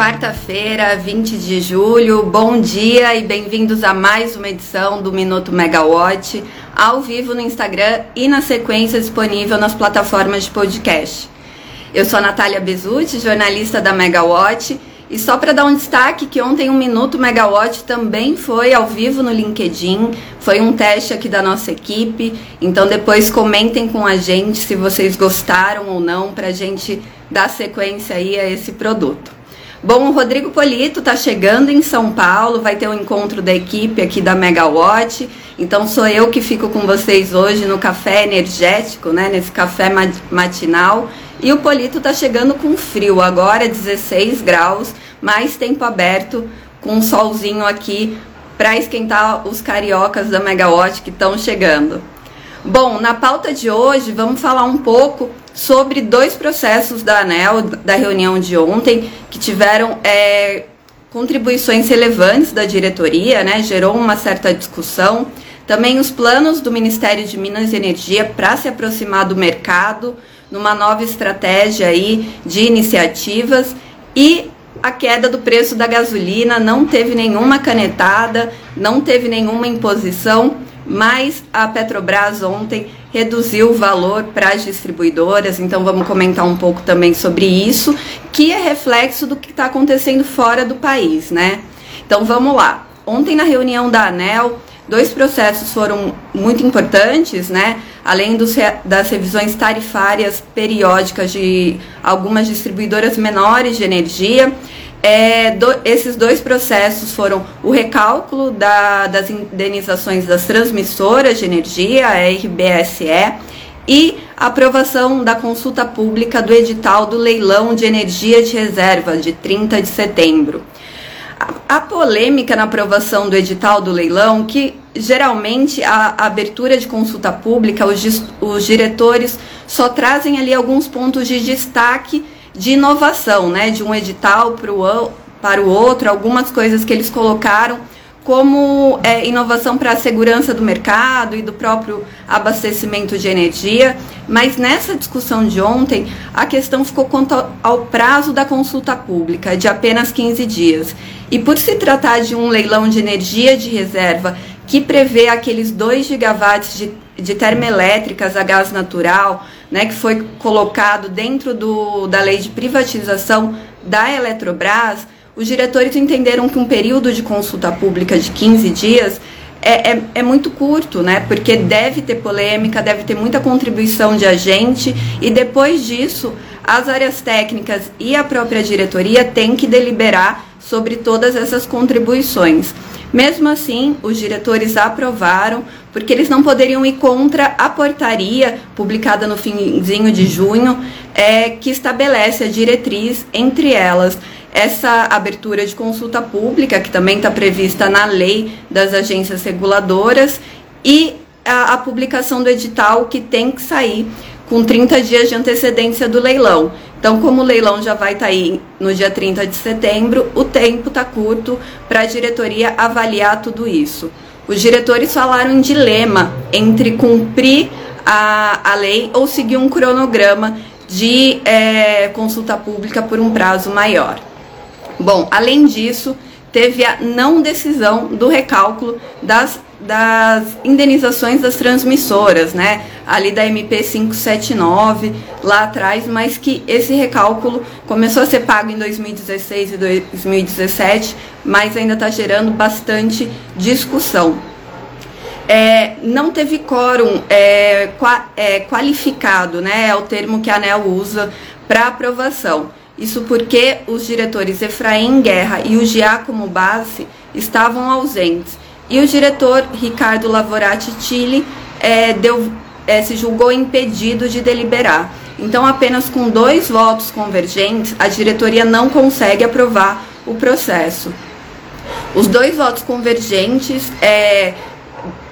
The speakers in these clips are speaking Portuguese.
Quarta-feira, 20 de julho, bom dia e bem-vindos a mais uma edição do Minuto Megawatt, ao vivo no Instagram e na sequência disponível nas plataformas de podcast. Eu sou a Natália Bezutti, jornalista da Megawatt, e só para dar um destaque que ontem o um Minuto Megawatt também foi ao vivo no LinkedIn, foi um teste aqui da nossa equipe, então depois comentem com a gente se vocês gostaram ou não para a gente dar sequência aí a esse produto. Bom, o Rodrigo Polito está chegando em São Paulo, vai ter um encontro da equipe aqui da Megawatt. Então sou eu que fico com vocês hoje no café energético, né, nesse café matinal. E o Polito está chegando com frio, agora 16 graus, mais tempo aberto, com um solzinho aqui para esquentar os cariocas da Megawatt que estão chegando. Bom, na pauta de hoje vamos falar um pouco sobre dois processos da ANEL, da reunião de ontem, que tiveram é, contribuições relevantes da diretoria, né, gerou uma certa discussão. Também os planos do Ministério de Minas e Energia para se aproximar do mercado, numa nova estratégia aí de iniciativas. E a queda do preço da gasolina não teve nenhuma canetada, não teve nenhuma imposição, mas a Petrobras ontem reduziu o valor para as distribuidoras, então vamos comentar um pouco também sobre isso, que é reflexo do que está acontecendo fora do país, né? Então vamos lá. Ontem na reunião da ANEL, dois processos foram muito importantes, né? Além dos, das revisões tarifárias periódicas de algumas distribuidoras menores de energia, é, do, esses dois processos foram o recálculo da, das indenizações das transmissoras de energia, a RBSE, e a aprovação da consulta pública do edital do leilão de energia de reserva de 30 de setembro. A, a polêmica na aprovação do edital do leilão, que geralmente a, a abertura de consulta pública, os, os diretores só trazem ali alguns pontos de destaque de inovação, né, de um edital para o, para o outro, algumas coisas que eles colocaram como é, inovação para a segurança do mercado e do próprio abastecimento de energia, mas nessa discussão de ontem, a questão ficou quanto ao prazo da consulta pública, de apenas 15 dias. E por se tratar de um leilão de energia de reserva que prevê aqueles 2 gigawatts de, de termoelétricas a gás natural, né, que foi colocado dentro do, da lei de privatização da Eletrobras, os diretores entenderam que um período de consulta pública de 15 dias é, é, é, muito curto, né? Porque deve ter polêmica, deve ter muita contribuição de agente, e depois disso, as áreas técnicas e a própria diretoria têm que deliberar sobre todas essas contribuições. Mesmo assim, os diretores aprovaram, porque eles não poderiam ir contra a portaria publicada no finzinho de junho, é, que estabelece a diretriz, entre elas, essa abertura de consulta pública, que também está prevista na lei das agências reguladoras, e a, a publicação do edital que tem que sair com 30 dias de antecedência do leilão. Então, como o leilão já vai estar tá aí no dia 30 de setembro, o tempo está curto para a diretoria avaliar tudo isso. Os diretores falaram em dilema entre cumprir a, a lei ou seguir um cronograma de é, consulta pública por um prazo maior. Bom, além disso, teve a não decisão do recálculo das das indenizações das transmissoras, né? Ali da MP 579 lá atrás, mas que esse recálculo começou a ser pago em 2016 e 2017, mas ainda está gerando bastante discussão. É, não teve quórum é, qua, é, qualificado, né? É o termo que a ANEL usa para aprovação. Isso porque os diretores Efraim Guerra e o Giacomo Bassi estavam ausentes e o diretor Ricardo Lavorati Chile é, deu, é, se julgou impedido de deliberar. Então, apenas com dois votos convergentes, a diretoria não consegue aprovar o processo. Os dois votos convergentes, é,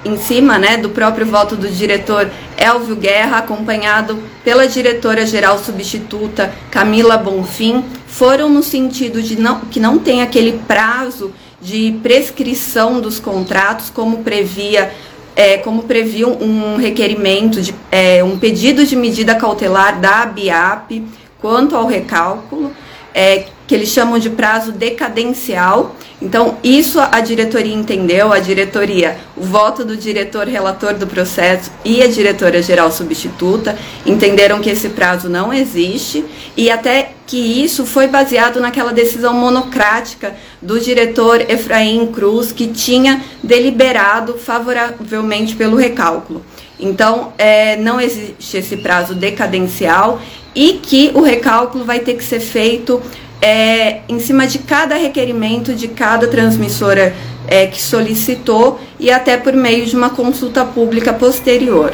em cima né, do próprio voto do diretor Elvio Guerra, acompanhado pela diretora-geral substituta Camila Bonfim, foram no sentido de não, que não tem aquele prazo de prescrição dos contratos, como previa é, como previa um requerimento, de, é, um pedido de medida cautelar da ABIAP quanto ao recálculo. é, que eles chamam de prazo decadencial. Então, isso a diretoria entendeu, a diretoria, o voto do diretor relator do processo e a diretora geral substituta entenderam que esse prazo não existe e até que isso foi baseado naquela decisão monocrática do diretor Efraim Cruz, que tinha deliberado favoravelmente pelo recálculo. Então, é, não existe esse prazo decadencial e que o recálculo vai ter que ser feito é, em cima de cada requerimento de cada transmissora é, que solicitou e até por meio de uma consulta pública posterior.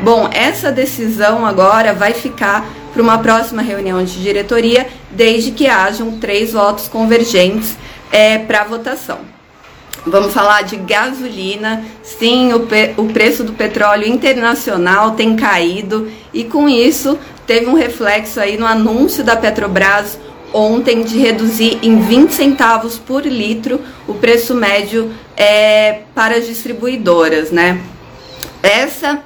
Bom, essa decisão agora vai ficar para uma próxima reunião de diretoria, desde que hajam três votos convergentes é, para votação. Vamos falar de gasolina. Sim, o, o preço do petróleo internacional tem caído e com isso teve um reflexo aí no anúncio da Petrobras ontem de reduzir em 20 centavos por litro o preço médio é, para as distribuidoras, né? Essa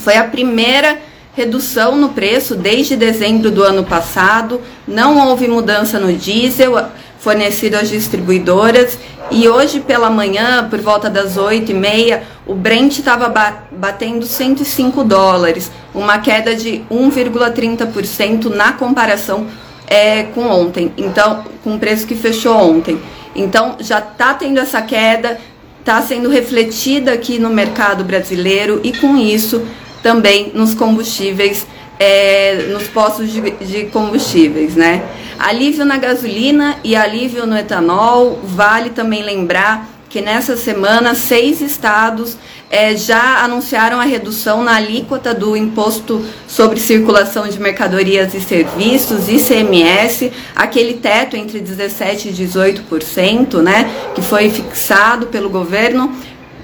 foi a primeira redução no preço desde dezembro do ano passado. Não houve mudança no diesel fornecido às distribuidoras e hoje pela manhã, por volta das 8 e meia, o Brent estava batendo 105 dólares, uma queda de 1,30% na comparação é, com ontem, então com o preço que fechou ontem. Então já está tendo essa queda, está sendo refletida aqui no mercado brasileiro e com isso também nos combustíveis, é, nos postos de, de combustíveis, né? Alívio na gasolina e alívio no etanol. Vale também lembrar que nessa semana seis estados é, já anunciaram a redução na alíquota do imposto sobre circulação de mercadorias e serviços, ICMS, aquele teto entre 17% e 18%, né, que foi fixado pelo governo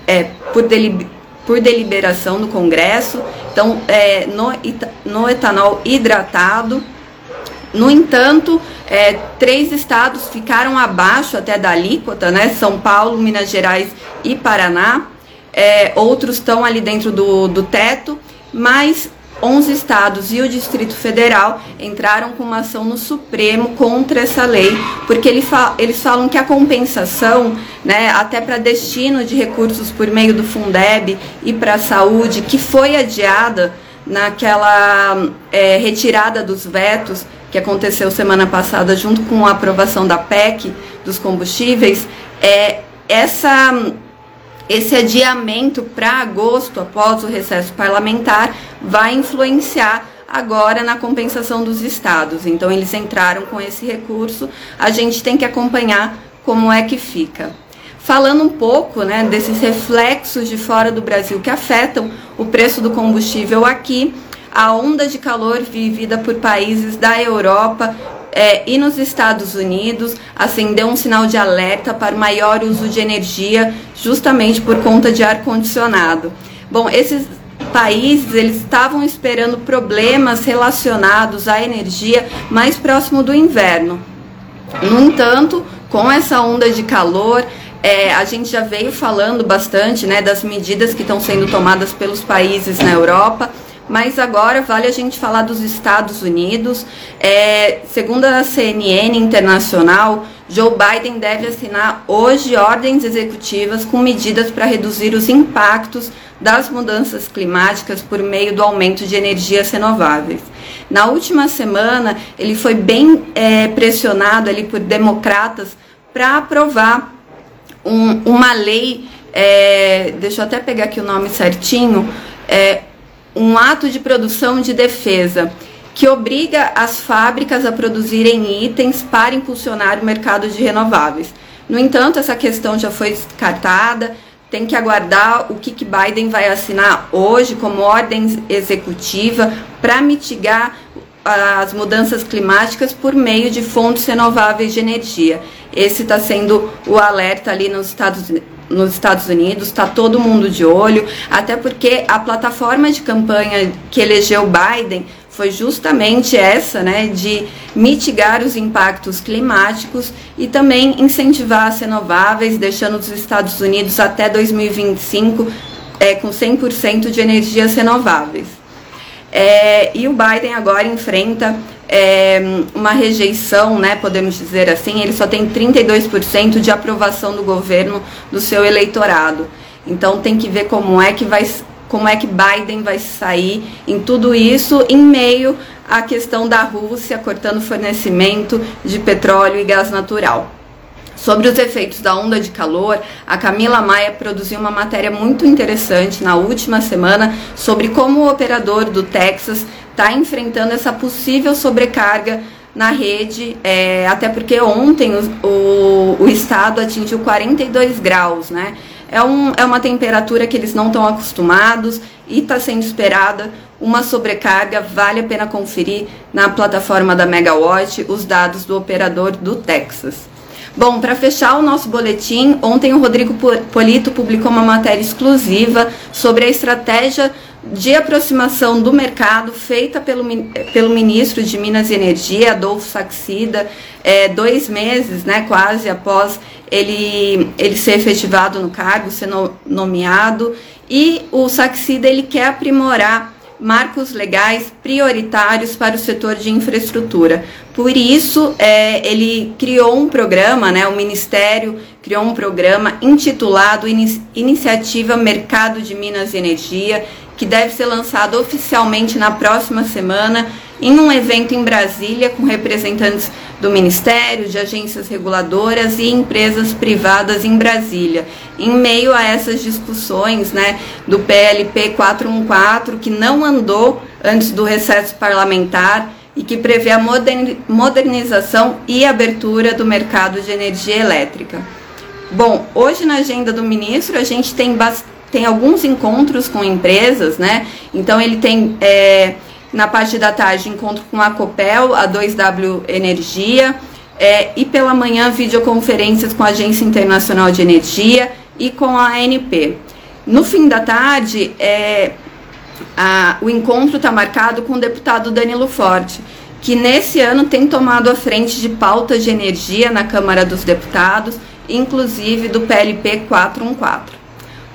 é, por, por deliberação do Congresso. Então, é, no, no etanol hidratado, no entanto, é, três estados ficaram abaixo até da alíquota, né? São Paulo, Minas Gerais e Paraná é, outros estão ali dentro do, do teto, mas 11 estados e o Distrito Federal entraram com uma ação no Supremo contra essa lei, porque eles falam que a compensação, né, até para destino de recursos por meio do Fundeb e para a saúde, que foi adiada naquela é, retirada dos vetos que aconteceu semana passada junto com a aprovação da PEC dos combustíveis, é, essa esse adiamento para agosto, após o recesso parlamentar, vai influenciar agora na compensação dos estados. Então, eles entraram com esse recurso, a gente tem que acompanhar como é que fica. Falando um pouco né, desses reflexos de fora do Brasil que afetam o preço do combustível aqui, a onda de calor vivida por países da Europa é, e nos Estados Unidos acendeu um sinal de alerta para maior uso de energia, justamente por conta de ar condicionado. Bom, esses países eles estavam esperando problemas relacionados à energia mais próximo do inverno. No entanto, com essa onda de calor, é, a gente já veio falando bastante né, das medidas que estão sendo tomadas pelos países na Europa mas agora vale a gente falar dos Estados Unidos. É, segundo a CNN Internacional, Joe Biden deve assinar hoje ordens executivas com medidas para reduzir os impactos das mudanças climáticas por meio do aumento de energias renováveis. Na última semana, ele foi bem é, pressionado ali por democratas para aprovar um, uma lei, é, deixa eu até pegar aqui o nome certinho, é, um ato de produção de defesa que obriga as fábricas a produzirem itens para impulsionar o mercado de renováveis. No entanto, essa questão já foi descartada. Tem que aguardar o que, que Biden vai assinar hoje como ordem executiva para mitigar as mudanças climáticas por meio de fontes renováveis de energia. Esse está sendo o alerta ali nos Estados nos Estados Unidos, está todo mundo de olho, até porque a plataforma de campanha que elegeu Biden foi justamente essa, né, de mitigar os impactos climáticos e também incentivar as renováveis, deixando os Estados Unidos até 2025 é, com 100% de energias renováveis. É, e o Biden agora enfrenta é, uma rejeição, né, podemos dizer assim, ele só tem 32% de aprovação do governo do seu eleitorado. Então tem que ver como é que vai como é que Biden vai sair em tudo isso em meio à questão da Rússia cortando fornecimento de petróleo e gás natural. Sobre os efeitos da onda de calor, a Camila Maia produziu uma matéria muito interessante na última semana sobre como o operador do Texas está enfrentando essa possível sobrecarga na rede, é, até porque ontem o, o, o, estado atingiu 42 graus, né? É, um, é uma temperatura que eles não estão acostumados e está sendo esperada uma sobrecarga. Vale a pena conferir na plataforma da Megawatt os dados do operador do Texas. Bom, para fechar o nosso boletim, ontem o Rodrigo Polito publicou uma matéria exclusiva sobre a estratégia de aproximação do mercado feita pelo, pelo ministro de Minas e Energia, Adolfo Saxida, é, dois meses, né, quase após ele, ele ser efetivado no cargo, ser no, nomeado, e o Saxida ele quer aprimorar marcos legais prioritários para o setor de infraestrutura. Por isso, é, ele criou um programa, né, o Ministério criou um programa intitulado Iniciativa Mercado de Minas e Energia, que deve ser lançado oficialmente na próxima semana em um evento em Brasília com representantes do Ministério, de agências reguladoras e empresas privadas em Brasília. Em meio a essas discussões né, do PLP 414, que não andou antes do recesso parlamentar e que prevê a modernização e abertura do mercado de energia elétrica. Bom, hoje na agenda do ministro a gente tem bastante tem alguns encontros com empresas, né? Então ele tem é, na parte da tarde encontro com a Copel, a 2W Energia, é, e pela manhã videoconferências com a Agência Internacional de Energia e com a ANP. No fim da tarde, é, a, o encontro está marcado com o deputado Danilo Forte, que nesse ano tem tomado a frente de pautas de energia na Câmara dos Deputados, inclusive do PLP 414.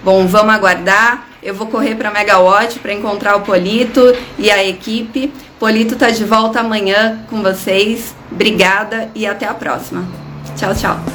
Bom, vamos aguardar. Eu vou correr para Megawatt para encontrar o Polito e a equipe. Polito está de volta amanhã com vocês. Obrigada e até a próxima. Tchau, tchau.